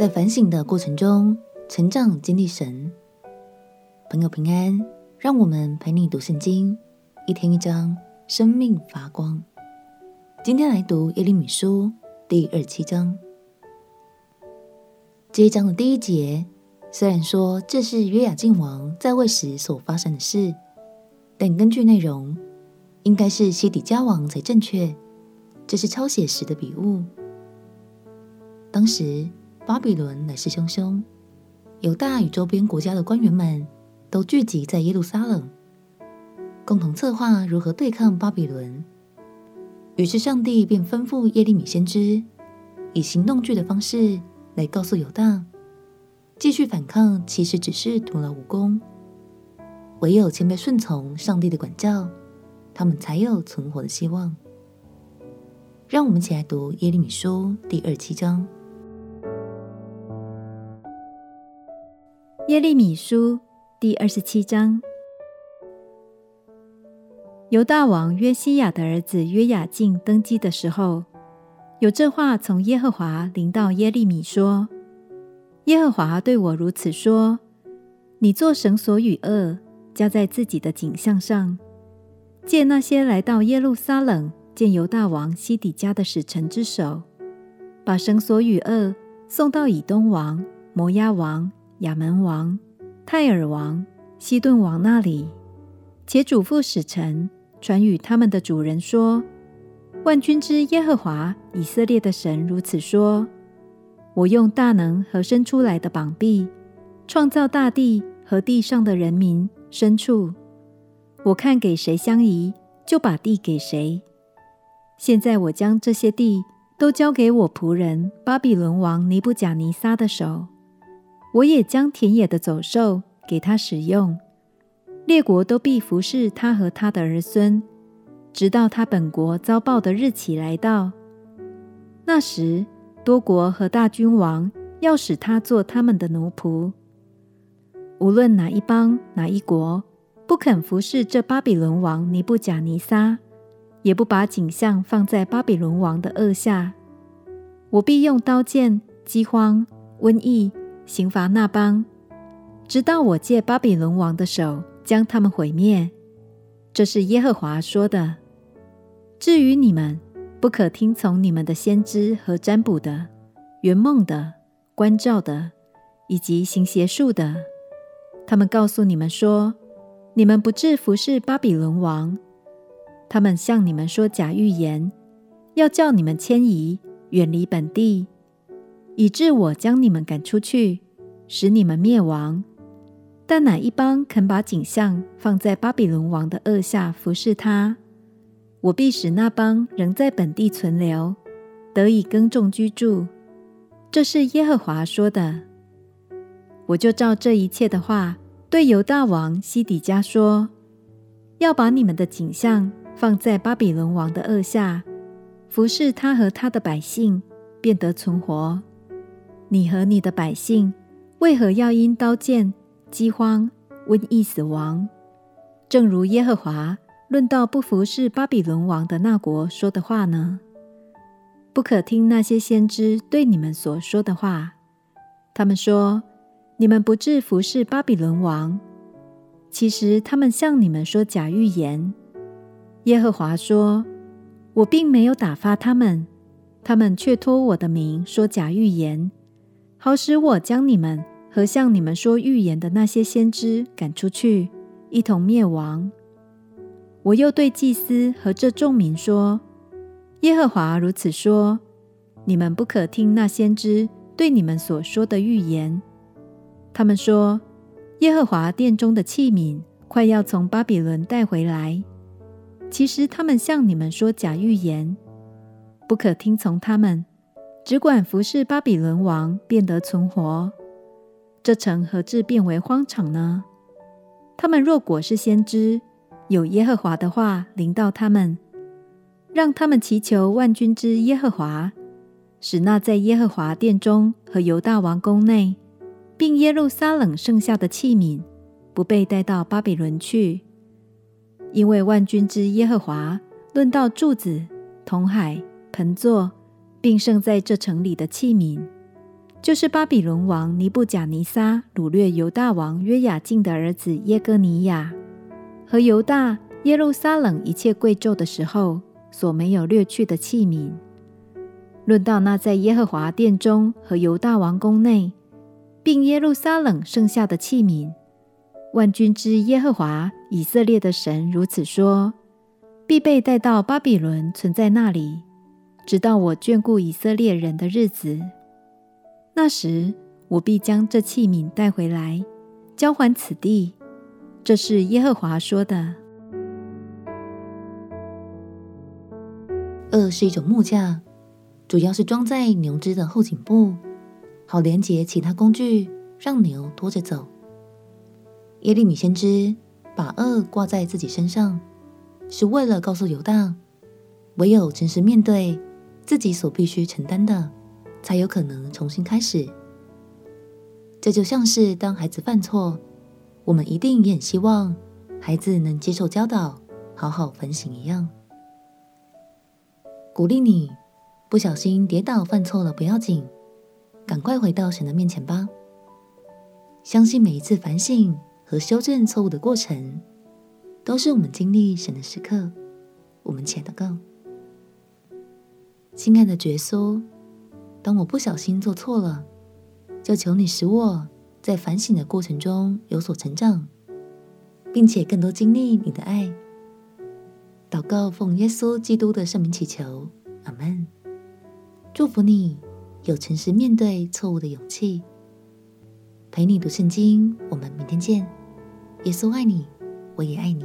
在反省的过程中成长，经历神。朋友平安，让我们陪你读圣经，一天一章，生命发光。今天来读耶利米书第二七章。这一章的第一节，虽然说这是约雅敬王在位时所发生的事，但根据内容，应该是西底家王才正确。这是抄写时的笔误。当时巴比伦来势汹汹，犹大与周边国家的官员们都聚集在耶路撒冷，共同策划如何对抗巴比伦。于是上帝便吩咐耶利米先知，以行动剧的方式来告诉犹大，继续反抗其实只是徒劳无功，唯有谦卑顺从上帝的管教，他们才有存活的希望。让我们一起来读耶利米书第二七章。耶利米书第二十七章。犹大王约西亚的儿子约雅敬登基的时候，有这话从耶和华临到耶利米说：“耶和华对我如此说：你做绳索与恶，加在自己的颈项上，借那些来到耶路撒冷。”见犹大王西底家的使臣之手，把绳索与恶送到以东王、摩押王、亚门王、泰尔王、西顿王那里，且嘱咐使臣传与他们的主人说：“万军之耶和华以色列的神如此说：我用大能和伸出来的膀臂，创造大地和地上的人民、牲畜。我看给谁相宜，就把地给谁。”现在我将这些地都交给我仆人巴比伦王尼布甲尼撒的手，我也将田野的走兽给他使用，列国都必服侍他和他的儿孙，直到他本国遭报的日期来到。那时，多国和大君王要使他做他们的奴仆。无论哪一邦哪一国，不肯服侍这巴比伦王尼布甲尼撒。也不把景象放在巴比伦王的恶下，我必用刀剑、饥荒、瘟疫刑罚那邦，直到我借巴比伦王的手将他们毁灭。这是耶和华说的。至于你们，不可听从你们的先知和占卜的、圆梦的、观照的，以及行邪术的。他们告诉你们说，你们不至服侍巴比伦王。他们向你们说假预言，要叫你们迁移，远离本地，以致我将你们赶出去，使你们灭亡。但哪一邦肯把景象放在巴比伦王的轭下服侍他，我必使那邦仍在本地存留，得以耕种居住。这是耶和华说的。我就照这一切的话，对犹大王西底家说：要把你们的景象。放在巴比伦王的轭下，服侍他和他的百姓，便得存活。你和你的百姓，为何要因刀剑、饥荒、瘟疫死亡？正如耶和华论到不服侍巴比伦王的那国说的话呢？不可听那些先知对你们所说的话。他们说，你们不致服侍巴比伦王，其实他们向你们说假预言。耶和华说：“我并没有打发他们，他们却托我的名说假预言，好使我将你们和向你们说预言的那些先知赶出去，一同灭亡。我又对祭司和这众民说：耶和华如此说：你们不可听那先知对你们所说的预言。他们说，耶和华殿中的器皿快要从巴比伦带回来。”其实他们向你们说假预言，不可听从他们，只管服侍巴比伦王，便得存活。这城何至变为荒场呢？他们若果是先知，有耶和华的话临到他们，让他们祈求万军之耶和华，使那在耶和华殿中和犹大王宫内，并耶路撒冷剩下的器皿，不被带到巴比伦去。因为万军之耶和华论到柱子、铜海、盆座，并剩在这城里的器皿，就是巴比伦王尼布甲尼撒掳掠犹大王约雅敬的儿子耶哥尼雅和犹大耶路撒冷一切贵胄的时候所没有掠去的器皿。论到那在耶和华殿中和犹大王宫内，并耶路撒冷剩下的器皿，万军之耶和华以色列的神如此说：必被带到巴比伦，存在那里，直到我眷顾以色列人的日子。那时，我必将这器皿带回来，交还此地。这是耶和华说的。轭是一种木架，主要是装在牛只的后颈部，好连接其他工具，让牛拖着走。耶利米先知把轭挂在自己身上，是为了告诉犹大，唯有诚实面对自己所必须承担的。才有可能重新开始。这就像是当孩子犯错，我们一定也很希望孩子能接受教导，好好反省一样。鼓励你，不小心跌倒犯错了不要紧，赶快回到神的面前吧。相信每一次反省和修正错误的过程，都是我们经历神的时刻。我们且祷告，亲爱的耶稣。当我不小心做错了，就求你使我在反省的过程中有所成长，并且更多经历你的爱。祷告奉耶稣基督的圣名祈求，阿门。祝福你有诚实面对错误的勇气。陪你读圣经，我们明天见。耶稣爱你，我也爱你。